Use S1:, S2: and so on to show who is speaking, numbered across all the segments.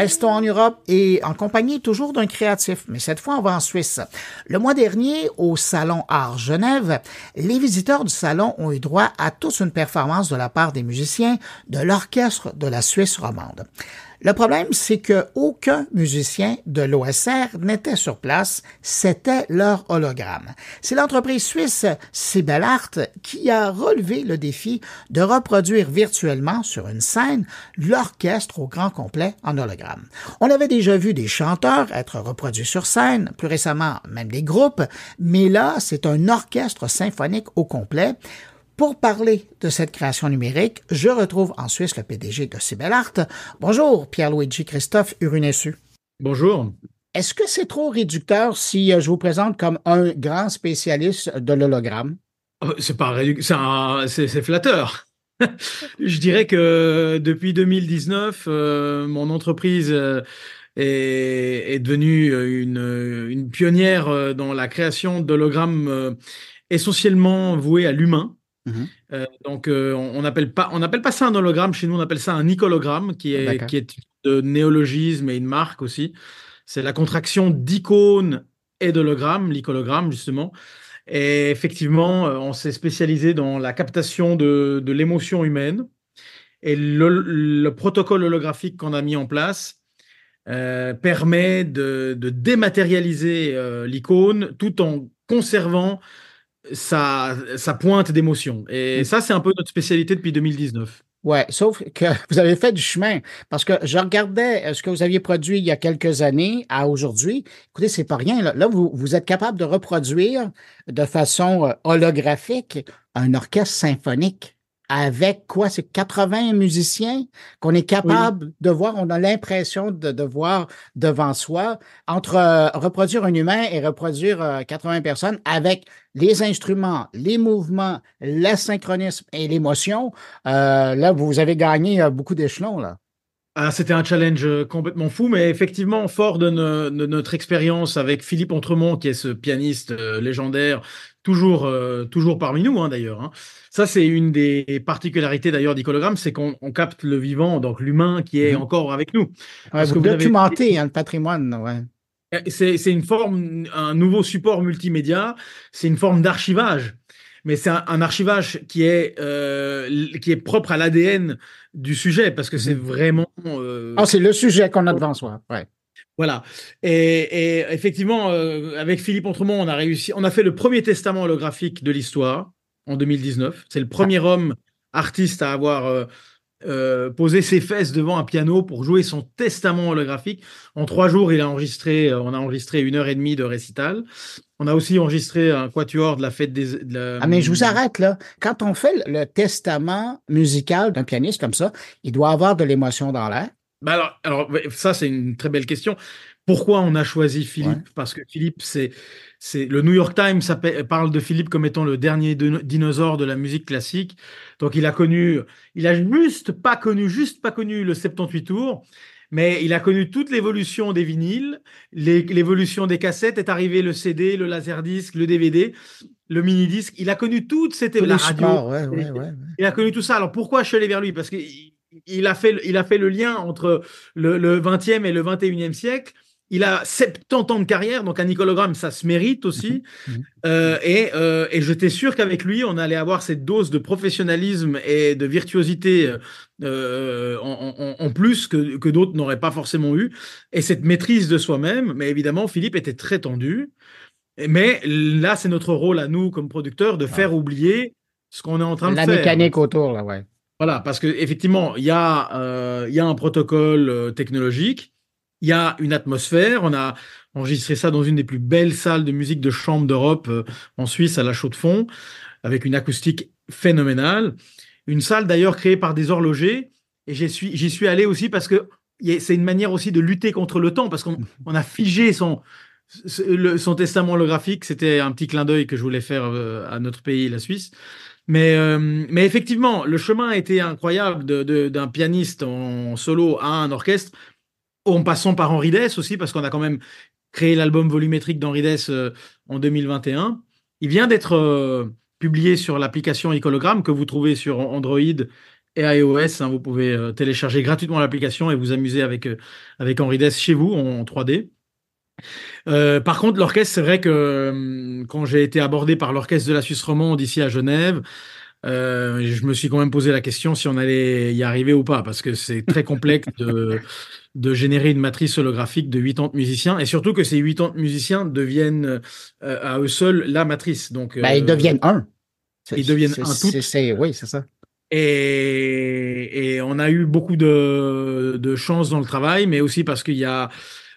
S1: Restons en Europe et en compagnie toujours d'un créatif, mais cette fois on va en Suisse. Le mois dernier, au Salon Art Genève, les visiteurs du salon ont eu droit à toute une performance de la part des musiciens de l'orchestre de la Suisse romande. Le problème, c'est que aucun musicien de l'OSR n'était sur place, c'était leur hologramme. C'est l'entreprise suisse Art qui a relevé le défi de reproduire virtuellement sur une scène l'orchestre au grand complet en hologramme. On avait déjà vu des chanteurs être reproduits sur scène, plus récemment même des groupes, mais là, c'est un orchestre symphonique au complet pour parler de cette création numérique, je retrouve en Suisse le PDG de Art. Bonjour, Pierre-Luigi Christophe Urunessu.
S2: Bonjour.
S1: Est-ce que c'est trop réducteur si euh, je vous présente comme un grand spécialiste de l'hologramme?
S2: Oh, c'est pas réducteur, c'est flatteur. je dirais que depuis 2019, euh, mon entreprise euh, est, devenue une, une, pionnière dans la création d'hologrammes essentiellement voués à l'humain. Mhm. Euh, donc, euh, on n'appelle pas, on appelle pas ça un hologramme. Chez nous, on appelle ça un icologramme, qui est, qui est de néologisme et une marque aussi. C'est la contraction d'icône et d'hologramme, l'icologramme, justement. Et effectivement, euh, on s'est spécialisé dans la captation de, de l'émotion humaine. Et le, protocole holographique qu'on a mis en place permet de, de dématérialiser l'icône tout en conservant ça, ça pointe d'émotion. Et mm. ça, c'est un peu notre spécialité depuis 2019.
S1: Ouais, sauf que vous avez fait du chemin parce que je regardais euh, ce que vous aviez produit il y a quelques années à aujourd'hui. Écoutez, c'est pas rien. Là, vous, vous êtes capable de reproduire de façon euh, holographique un orchestre symphonique avec quoi? C'est 80 musiciens qu'on est capable de voir. On a l'impression de, voir devant soi. Entre euh, reproduire un humain et reproduire 80 euh, personnes avec les instruments, les mouvements, l'asynchronisme et l'émotion, euh, là, vous avez gagné beaucoup d'échelons, là.
S2: Ah, c'était un challenge complètement fou, mais effectivement, fort de, notre expérience avec Philippe Entremont, qui est ce pianiste légendaire, toujours, toujours parmi nous hein, d'ailleurs. Hein. Ça, c'est une des particularités d'ailleurs d'Icologramme, c'est qu'on capte le vivant, donc l'humain qui est mhm. encore avec nous.
S1: vous, vous documentez hein, le patrimoine. Ouais.
S2: Eh, c'est une forme, un nouveau support multimédia, c'est une forme d'archivage. Mais c'est un, archivage qui est, euh, qui est propre à l'ADN du sujet, parce que c'est mhm. vraiment.
S1: Euh, ah, c'est le sujet qu'on a devant soi. Ouais.
S2: Voilà. Et, effectivement, euh, avec Philippe Entremont, on a réussi, on a fait le premier testament holographique de l'histoire en 2019. C'est le premier homme artiste à avoir euh, euh, posé ses fesses devant un piano pour jouer son testament holographique. En trois jours, il a enregistré, on a enregistré une heure et demie de récital. On a aussi enregistré un quatuor de la fête des.
S1: Ah, mais je vous arrête là. Quand on fait le testament musical d'un pianiste comme ça, il doit avoir de l'émotion dans l'air.
S2: Bah alors, alors, ça, c'est une très belle question. Pourquoi on a choisi Philippe? Parce que Philippe, c'est c'est le New York Times parle de Philippe comme étant le dernier dinosaure de la musique classique. Donc il a connu, il a juste pas connu, juste pas connu le 78 tours, mais il a connu toute l'évolution des vinyles, l'évolution des cassettes. Est arrivé le CD, le laserdisc, le DVD, le mini disque. Il a connu toute cette la radio. Il a connu tout ça. Alors pourquoi je suis allé vers lui? Parce qu'il a fait, il a fait le lien entre le, le 20e et le 21e siècle il a 70 ans de carrière, donc un icologramme, ça se mérite aussi. Mhm. Mhm. Euh, et, euh, et j'étais sûr qu'avec lui, on allait avoir cette dose de professionnalisme et de virtuosité euh, en, plus que, que d'autres n'auraient pas forcément eu. Et cette maîtrise de soi-même. Mais évidemment, Philippe était très tendu. Mais là, c'est notre rôle à nous, comme producteurs, de faire oublier ce qu'on est en train de
S1: faire.
S2: La
S1: mécanique autour, là, ouais.
S2: Voilà, parce qu'effectivement, il y, a, il y a un protocole technologique il y a une atmosphère. On a enregistré ça dans une des plus belles salles de musique de chambre d'Europe euh, en Suisse, à la Chaux-de-Fonds, avec une acoustique phénoménale. Une salle d'ailleurs créée par des horlogers. Et j'y suis, j'y suis allé aussi parce que c'est une manière aussi de lutter contre le temps, parce qu'on on a figé son, son testament holographique. C'était un petit clin d'œil que je voulais faire euh, à notre pays, la Suisse. Mais, euh, mais effectivement, le chemin a été incroyable d'un pianiste en solo à un orchestre en passant par Henri Dess aussi, parce qu'on a quand même créé l'album volumétrique d'Henri Dess euh, en 2021. Il vient d'être euh, publié sur l'application Ecologram que vous trouvez sur Android et iOS. Hein, vous pouvez télécharger gratuitement l'application et vous amuser avec, avec Henri Dess chez vous en, 3D. Euh, par contre, l'orchestre, c'est vrai que quand j'ai été abordé par l'orchestre de la Suisse romande ici à Genève, je me suis quand même posé la question si on allait y arriver ou pas, parce que c'est très complexe de, de générer une matrice holographique de 80 musiciens, et surtout que ces 80 musiciens deviennent à eux seuls la matrice. Donc,
S1: ben, ils deviennent un.
S2: Ils deviennent un tout.
S1: Oui, c'est ça.
S2: Et, et, on a eu beaucoup de, de chance dans le travail, mais aussi parce qu'il y a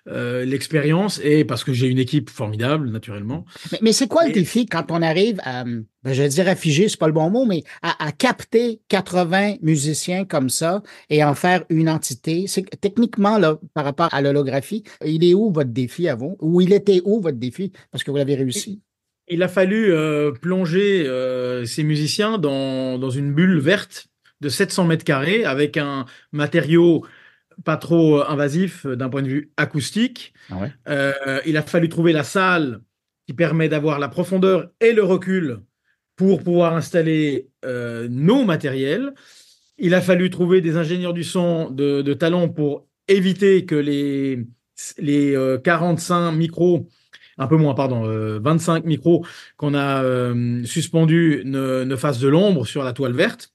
S2: euh, l'expérience et parce que j'ai une équipe formidable, naturellement.
S1: Mais, mais c'est quoi le défi quand on arrive à, ben, je vais dire à figer, c'est pas le bon mot, mais à, à, capter 80 musiciens comme ça et en faire une entité? C'est techniquement, là, par rapport à l'holographie, il est où votre défi vous? Ou il était où votre défi? Parce que vous l'avez réussi?
S2: Il a fallu euh, plonger euh, ces musiciens dans, dans, une bulle verte de 700 mètres carrés avec un matériau pas trop euh, invasif d'un point de vue acoustique. Ah il a fallu trouver la salle qui permet d'avoir la profondeur et le recul pour pouvoir installer nos matériels. Il a fallu trouver des ingénieurs du son de, de talent pour éviter que les, les 45 micros un peu moins, pardon, 25 euh, micros qu'on a euh, suspendus ne, ne fassent de l'ombre sur la toile verte.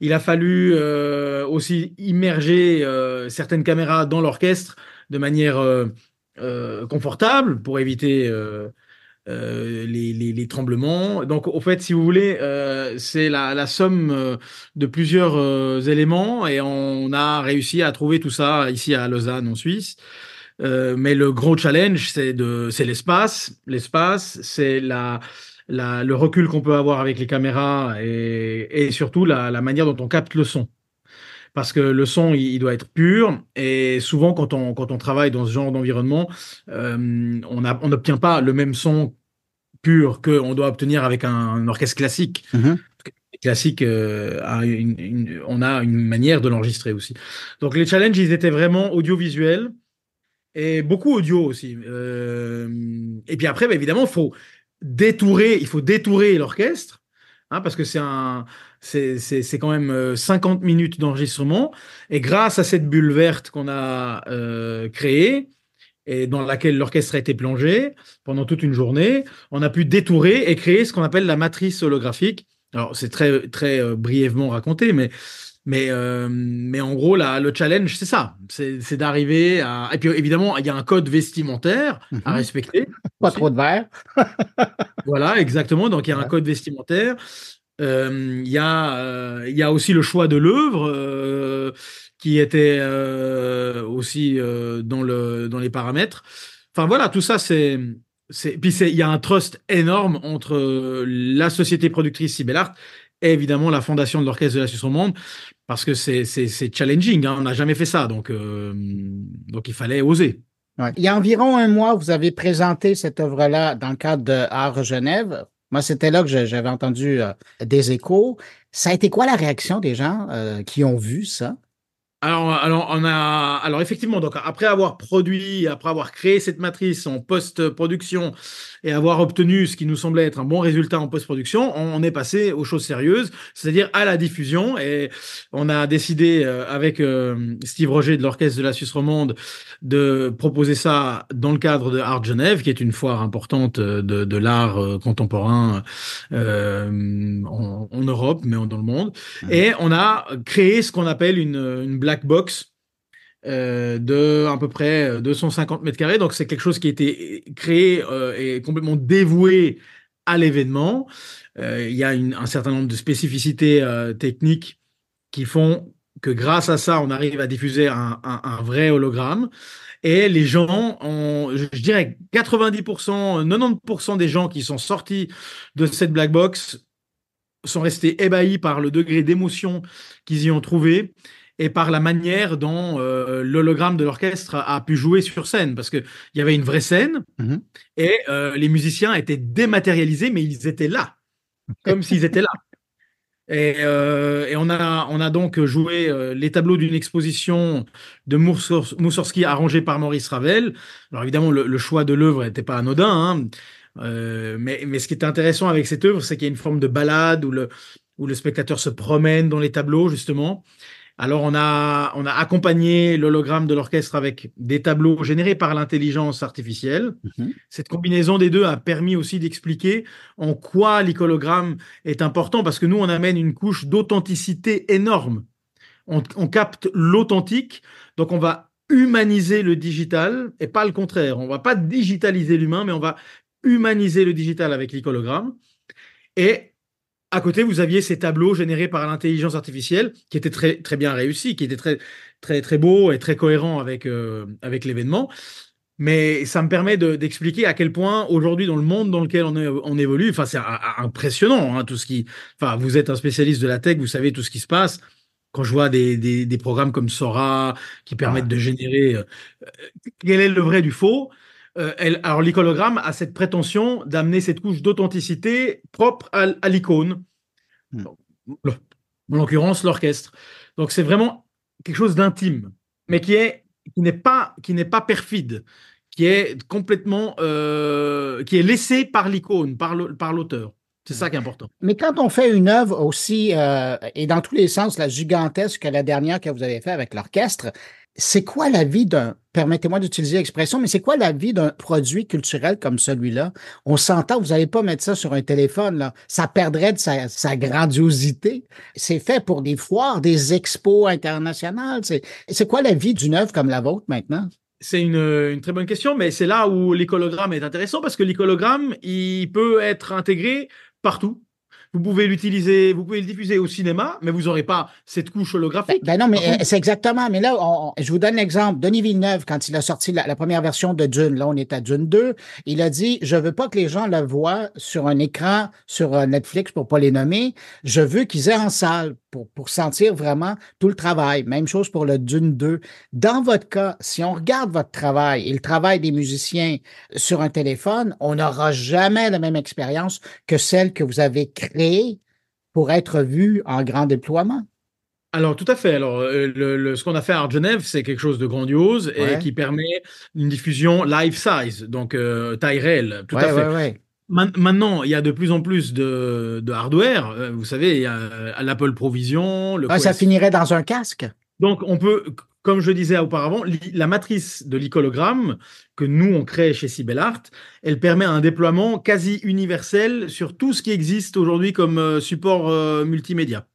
S2: Il a fallu euh, aussi immerger certaines caméras dans l'orchestre de manière confortable pour éviter les, tremblements. Donc, au fait, si vous voulez, c'est la, la, somme de plusieurs éléments et on a réussi à trouver tout ça ici à Lausanne, en Suisse. Euh, mais le gros challenge, c'est c'est l'espace. L'espace, c'est la, la, le recul qu'on peut avoir avec les caméras et, et surtout la, la, manière dont on capte le son. Parce que le son, il, doit être pur. Et souvent, quand on, quand on travaille dans ce genre d'environnement, euh, on n'obtient pas le même son pur qu'on doit obtenir avec un, orchestre classique. Mm-hmm. Classique, euh, a une, une, on a une manière de l'enregistrer aussi. Donc les challenges, ils étaient vraiment audiovisuels et beaucoup audio aussi. Euh, et puis après, bah, évidemment, faut détourer, il faut détourer l'orchestre, hein, parce que c'est un, c'est, quand même 50 euh, minutes d'enregistrement. Et grâce à cette bulle verte qu'on a euh, créée et dans laquelle l'orchestre a été plongé pendant toute une journée, on a pu détourer et créer ce qu'on appelle la matrice holographique. Alors c'est très très euh, brièvement raconté, mais mais, euh, mais en gros, là, le challenge, c'est ça. C'est d'arriver à. Et puis, évidemment, il y a un code vestimentaire à mhm. respecter.
S1: Pas trop de verre.
S2: voilà, exactement. Donc, il y a un code vestimentaire. Euh, il, y a, euh, il y a aussi le choix de l'œuvre qui était aussi dans, le, dans les paramètres. Enfin, voilà, tout ça, c'est. Puis il y a un trust énorme entre la société productrice Sibelart et évidemment la fondation de l'Orchestre de la Suisse romande, parce que c'est challenging, hein. on n'a jamais fait ça, donc, euh, donc il fallait oser.
S1: Il y a environ un mois, vous avez présenté cette œuvre-là dans le cadre de Art Genève. Moi, c'était là que j'avais entendu euh, des échos. Ça a été quoi la réaction des gens euh, qui ont vu ça?
S2: Alors, alors, on a, alors effectivement, donc après avoir produit, après avoir créé cette matrice en post-production et avoir obtenu ce qui nous semblait être un bon résultat en post-production, on, est passé aux choses sérieuses, c'est-à-dire à la diffusion. Et on a décidé euh, avec euh, Steve Roger de l'Orchestre de la Suisse romande de proposer ça dans le cadre de Art Genève, qui est une foire importante de, de l'art euh, contemporain en, en, Europe, mais dans le monde. Et on a créé ce qu'on appelle une, une blague box euh, de à peu près 250 mètres carrés. Donc c'est quelque chose qui a été créé euh, et complètement dévoué à l'événement. Euh, il y a un certain nombre de spécificités techniques qui font que grâce à ça, on arrive à diffuser un, vrai hologramme. Et les gens, ont, je dirais 90%, 90% des gens qui sont sortis de cette black box sont restés ébahis par le degré d'émotion qu'ils y ont trouvé et par la manière dont euh, l'hologramme de l'orchestre a, pu jouer sur scène, parce qu'il y avait une vraie scène mhm. et euh, les musiciens étaient dématérialisés, mais ils étaient là, comme s'ils étaient là. Et, euh, et, on, a, on a donc joué les tableaux d'une exposition de Moussorski arrangée par Maurice Ravel. Alors évidemment, le, choix de l'œuvre n'était pas anodin, hein. mais, mais ce qui est intéressant avec cette œuvre, c'est qu'il y a une forme de balade où le, où le spectateur se promène dans les tableaux, justement. Alors, on a, on a accompagné l'hologramme de l'orchestre avec des tableaux générés par l'intelligence artificielle. Mhm. Cette combinaison des deux a permis aussi d'expliquer en quoi l'icologramme est important, parce que nous, on amène une couche d'authenticité énorme. On, on capte l'authentique, donc on va humaniser le digital et pas le contraire. On va pas digitaliser l'humain, mais on va humaniser le digital avec l'icologramme. Et à côté, vous aviez ces tableaux générés par l'intelligence artificielle qui étaient très, très bien réussis, qui étaient très, très, très beaux et très cohérents avec, euh, avec l'événement. Mais ça me permet d'expliquer à quel point aujourd'hui dans le monde dans lequel on, on évolue, enfin c'est impressionnant hein, tout ce qui, enfin vous êtes un spécialiste de la tech, vous savez tout ce qui se passe. Quand je vois des, des, des programmes comme Sora qui permettent de générer, euh, quel est le vrai du faux? Euh, elle, alors l'icologramme a cette prétention d'amener cette couche d'authenticité propre à, l'icône, hmm. en l'occurrence l'orchestre. Donc c'est vraiment quelque chose d'intime, mais qui est qui n'est pas qui n'est pas perfide, qui est complètement euh, qui est laissé par l'icône, par l'auteur. C'est ça qui est important.
S1: Mais quand on fait une œuvre aussi, euh, et dans tous les sens, la gigantesque que la dernière que vous avez fait avec l'orchestre, c'est quoi la vie d'un, permettez-moi d'utiliser l'expression, mais c'est quoi la vie d'un produit culturel comme celui-là? On s'entend, vous n'allez pas mettre ça sur un téléphone, là. Ça perdrait de sa, grandiosité. C'est fait pour des foires, des expos internationales. C'est quoi la vie d'une œuvre comme la vôtre maintenant?
S2: C'est une, une, très bonne question, mais c'est là où l'icologramme est intéressant parce que l'icologramme, il peut être intégré partout. Vous pouvez l'utiliser, vous pouvez le diffuser au cinéma, mais vous n'aurez pas cette couche holographique.
S1: Ben, ben non, mais euh, c'est exactement. Mais là, je vous donne l'exemple. Denis Villeneuve, quand il a sorti la, première version de Dune, là, on est à Dune 2, il a dit, je veux pas que les gens la voient sur un écran, sur euh, Netflix, pour pas les nommer. Je veux qu'ils aient en salle pour, pour sentir vraiment tout le travail. Même chose pour le Dune 2. Dans votre cas, si on regarde votre travail et le travail des musiciens sur un téléphone, on n'aura jamais la même expérience que celle que vous avez créée pour être vu en grand déploiement.
S2: Alors, tout à fait. Alors, euh, le, ce qu'on a fait à Genève, c'est quelque chose de grandiose et qui permet une diffusion live size, donc euh, taille réelle. Tout à fait. Maintenant, il y a de plus en plus de, hardware. Euh, vous savez, il y a l'Apple Provision.
S1: Le ça finirait dans un casque?
S2: Donc, on peut, comme je disais auparavant, la matrice de l'icologramme que nous, on crée chez Art, elle permet un déploiement quasi universel sur tout ce qui existe aujourd'hui comme euh, support euh, multimédia.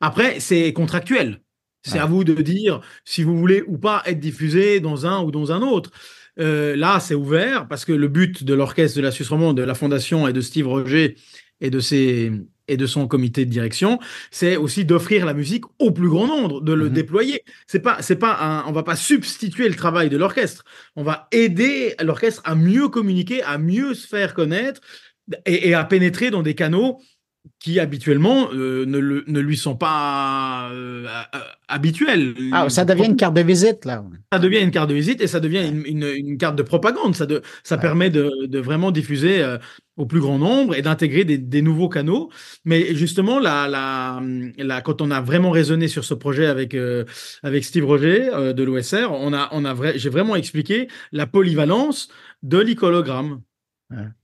S2: Après, c'est contractuel. C'est à vous de dire si vous voulez ou pas être diffusé dans un ou dans un autre. Euh, là, c'est ouvert parce que le but de l'orchestre de la Suisse romande, de la fondation et de Steve Roger et de ses et de son comité de direction, c'est aussi d'offrir la musique au plus grand nombre, de le mhm. déployer. C'est pas, c'est pas un, on va pas substituer le travail de l'orchestre. On va aider l'orchestre à mieux communiquer, à mieux se faire connaître et à pénétrer dans des canaux qui habituellement euh, ne, ne, lui sont pas euh, habituels.
S1: Ah, ça devient une carte de visite, là.
S2: Ça devient une carte de visite et ça devient une, une, carte de propagande. Ça, de, ça permet de, de, vraiment diffuser euh, au plus grand nombre et d'intégrer des, des, nouveaux canaux. Mais justement, la, la, la, quand on a vraiment raisonné sur ce projet avec, avec Steve Roger de l'OSR, on a, on a vrai, j'ai vraiment expliqué la polyvalence de l'icologramme.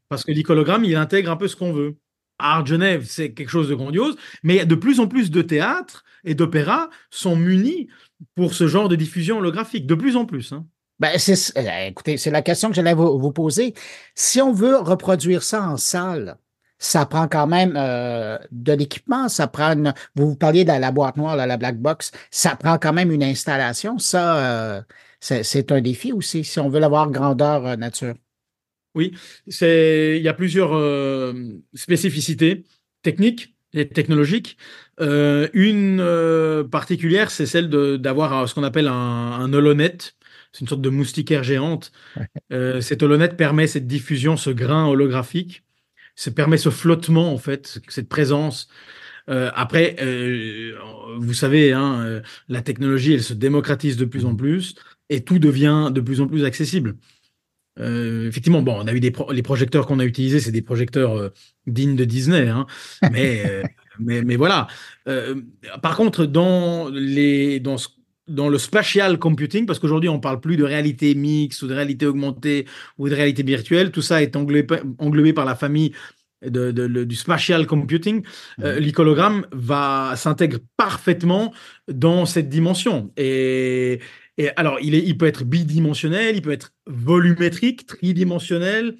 S2: Parce que l'icologramme, il intègre un peu ce qu'on veut. Art Genève, c'est quelque chose de grandiose, mais de plus en plus de théâtres et d'opéras sont munis pour ce genre de diffusion holographique, de plus en plus. Hein.
S1: Ben, c'est, euh, écoutez, c'est la question que j'allais vous, poser. Si on veut reproduire ça en salle, ça prend quand même euh, de l'équipement, ça prend vous parliez de la, boîte noire, la black box, ça prend quand même une installation. Ça, euh, c'est, un défi aussi, si on veut l'avoir grandeur nature.
S2: Oui, c'est il y a plusieurs euh, spécificités techniques et technologiques. Euh, une euh, particulière, c'est celle d'avoir ce qu'on appelle un, un holonet. C'est une sorte de moustiquaire géante. cette holonet permet cette diffusion, ce grain holographique. Ça permet ce flottement, en fait, cette présence. après, vous savez, hein, la technologie, elle se démocratise de plus en plus et tout devient de plus en plus accessible. Euh, effectivement, bon, on a eu des les projecteurs qu'on a utilisés, c'est des projecteurs euh, dignes de Disney, hein, mais, euh, mais, mais voilà. par contre, dans les dans dans le spatial computing, parce qu'aujourd'hui on parle plus de réalité mixte ou de réalité augmentée ou de réalité virtuelle, tout ça est englobé, englobé par la famille du spatial computing, euh, l'icologramme va s'intègre parfaitement dans cette dimension. Et, alors, il, est, il peut être bidimensionnel, il peut être volumétrique, tridimensionnel.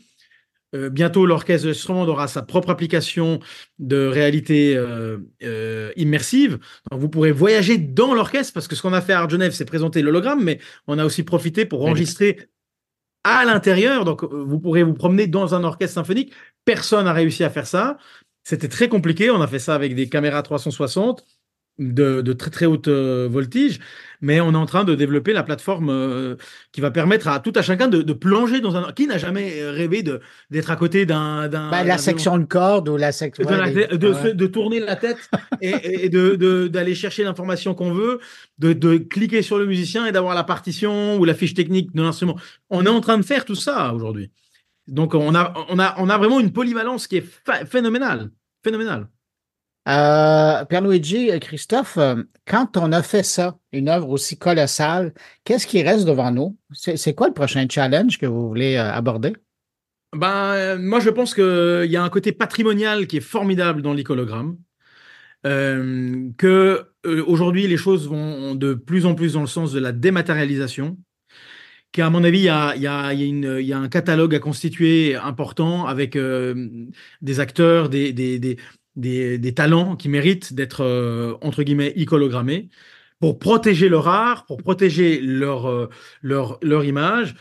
S2: Euh, bientôt, l'orchestre de Strand aura sa propre application de réalité euh, immersive. vous pourrez voyager dans l'orchestre parce que ce qu'on a fait à Genève, c'est présenter l'hologramme, mais on a aussi profité pour enregistrer à l'intérieur. Donc, vous pourrez vous promener dans un orchestre symphonique Personne n'a réussi à faire ça. C'était très compliqué. On a fait ça avec des caméras 360 de, très très haute euh, voltige, mais on est en train de développer la plateforme euh, qui va permettre à tout à chacun de, plonger dans un. Qui n'a jamais rêvé de d'être à côté d'un.
S1: Bah, la section de corde ou la section.
S2: De, tourner la tête et, de d'aller chercher l'information qu'on veut, de, cliquer sur le musicien et d'avoir la partition ou la fiche technique de l'instrument. On est en train de faire tout ça aujourd'hui. Donc, on a, on, a, on a vraiment une polyvalence qui est phénoménale. Phénoménale.
S1: Euh, Pierluigi, Christophe, euh, quand on a fait ça, une œuvre aussi colossale, qu'est-ce qui reste devant nous? C'est quoi le prochain challenge que vous voulez euh, aborder?
S2: Ben, euh, moi, je pense qu'il y a un côté patrimonial qui est formidable dans l'icologramme. que aujourd'hui, les choses vont de plus en plus dans le sens de la dématérialisation qu'à mon avis, il y a, un catalogue à constituer important avec euh, des acteurs, des, des, talents qui méritent d'être, euh, entre guillemets, icologrammés pour protéger leur art, pour protéger leur, euh, leur, leur image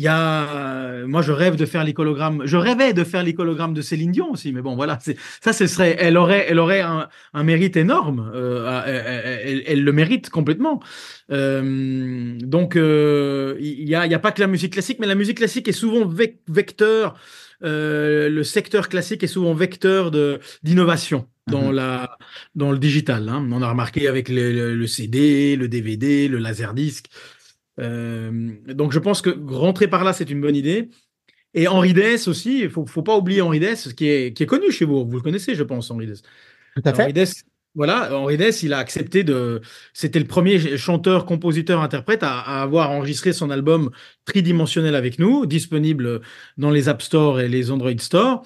S2: il y a, moi, je rêve de faire l'icologramme. Je rêvais de faire l'icologramme de Céline Dion aussi, mais bon, voilà, ça, ce serait, elle aurait, elle aurait un, mérite énorme. Euh, elle, le mérite complètement. Euh, donc, euh, il y a, y a pas que la musique classique, mais la musique classique est souvent vecteur. Le secteur classique est souvent vecteur d'innovation dans mhm. la dans le digital. Hein. On a remarqué avec le, le CD, le DVD, le laserdisc. Euh, donc je pense que rentrer par là, c'est une bonne idée. Et Henri Dess aussi, il faut, faut pas oublier Henri Dess, qui est, qui est connu chez vous. Vous le connaissez, je pense, Henri Dess.
S1: Tout à fait.
S2: Henri Dess, voilà, Henri Dess, il a accepté de. C'était le premier chanteur, compositeur, interprète à, avoir enregistré son album tridimensionnel avec nous, disponible dans les App Store et les Android Store.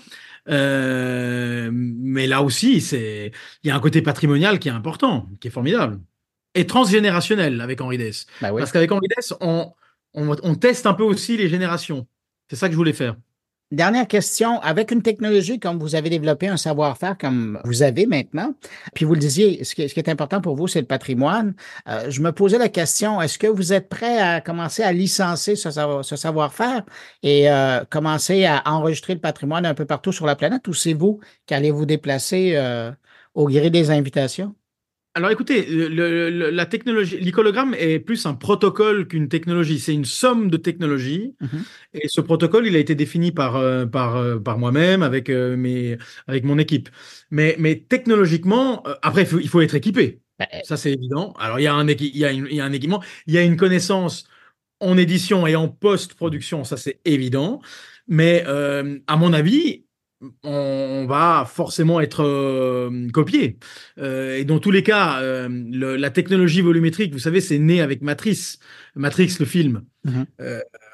S2: Euh, mais là aussi, c'est il y a un côté patrimonial qui est important, qui est formidable et transgénérationnel avec Henri Dess. Bah Parce qu'avec Henri Dess, on, on, teste un peu aussi les générations. C'est ça que je voulais faire.
S1: Dernière question, avec une technologie comme vous avez développé un savoir-faire comme vous avez maintenant, puis vous le disiez, ce qui, est, important pour vous, c'est le patrimoine. Euh, je me posais la question, est-ce que vous êtes prêt à commencer à licencer ce, savoir-faire et euh, commencer à enregistrer le patrimoine un peu partout sur la planète ou c'est vous qui allez vous déplacer euh, au gré des invitations?
S2: Alors écoutez, la technologie, l'icologramme est plus un protocole qu'une technologie. C'est une somme de technologies. Mhm. Et ce protocole, il a été défini par, euh, par, euh, par moi-même, avec, euh, mes, avec mon équipe. Mais, mais technologiquement, après, il faut, être équipé. Bah, Ça, c'est évident. Alors, il y, a un il, y a il y a un équipement, il y a une connaissance en édition et en post-production, ça, c'est évident. Mais à mon avis, on va forcément être euh, copié. Euh, et dans tous les cas, euh, la technologie volumétrique, vous savez, c'est né avec Matrix, Matrix le film. Mhm.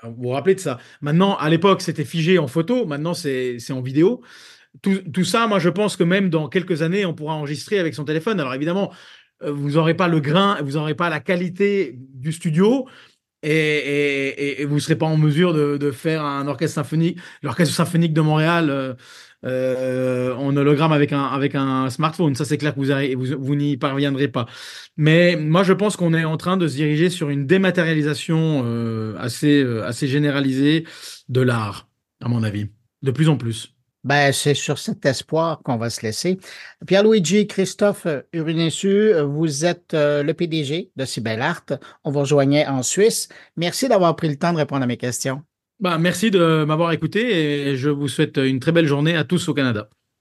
S2: vous vous rappelez de ça Maintenant, à l'époque, c'était figé en photo. Maintenant, c'est en vidéo. Tout, ça, moi, je pense que même dans quelques années, on pourra enregistrer avec son téléphone. Alors évidemment, vous n'aurez pas le grain, vous n'aurez pas la qualité du studio, et, vous ne serez pas en mesure de, faire un orchestre symphonique, l'orchestre symphonique de Montréal euh, en hologramme avec un, avec un smartphone. Ça, c'est clair que vous, vous, n'y parviendrez pas. Mais moi, je pense qu'on est en train de se diriger sur une dématérialisation euh, assez, euh, assez généralisée de l'art, à mon avis, de plus en plus.
S1: Ben, c'est sur cet espoir qu'on va se laisser. Pierre-Luigi Christophe Urinessu, vous êtes le PDG de Cybelle Art. On vous rejoignait en Suisse. Merci d'avoir pris le temps de répondre à mes questions.
S2: Bah, merci de m'avoir écouté et je vous souhaite une très belle journée à tous au Canada.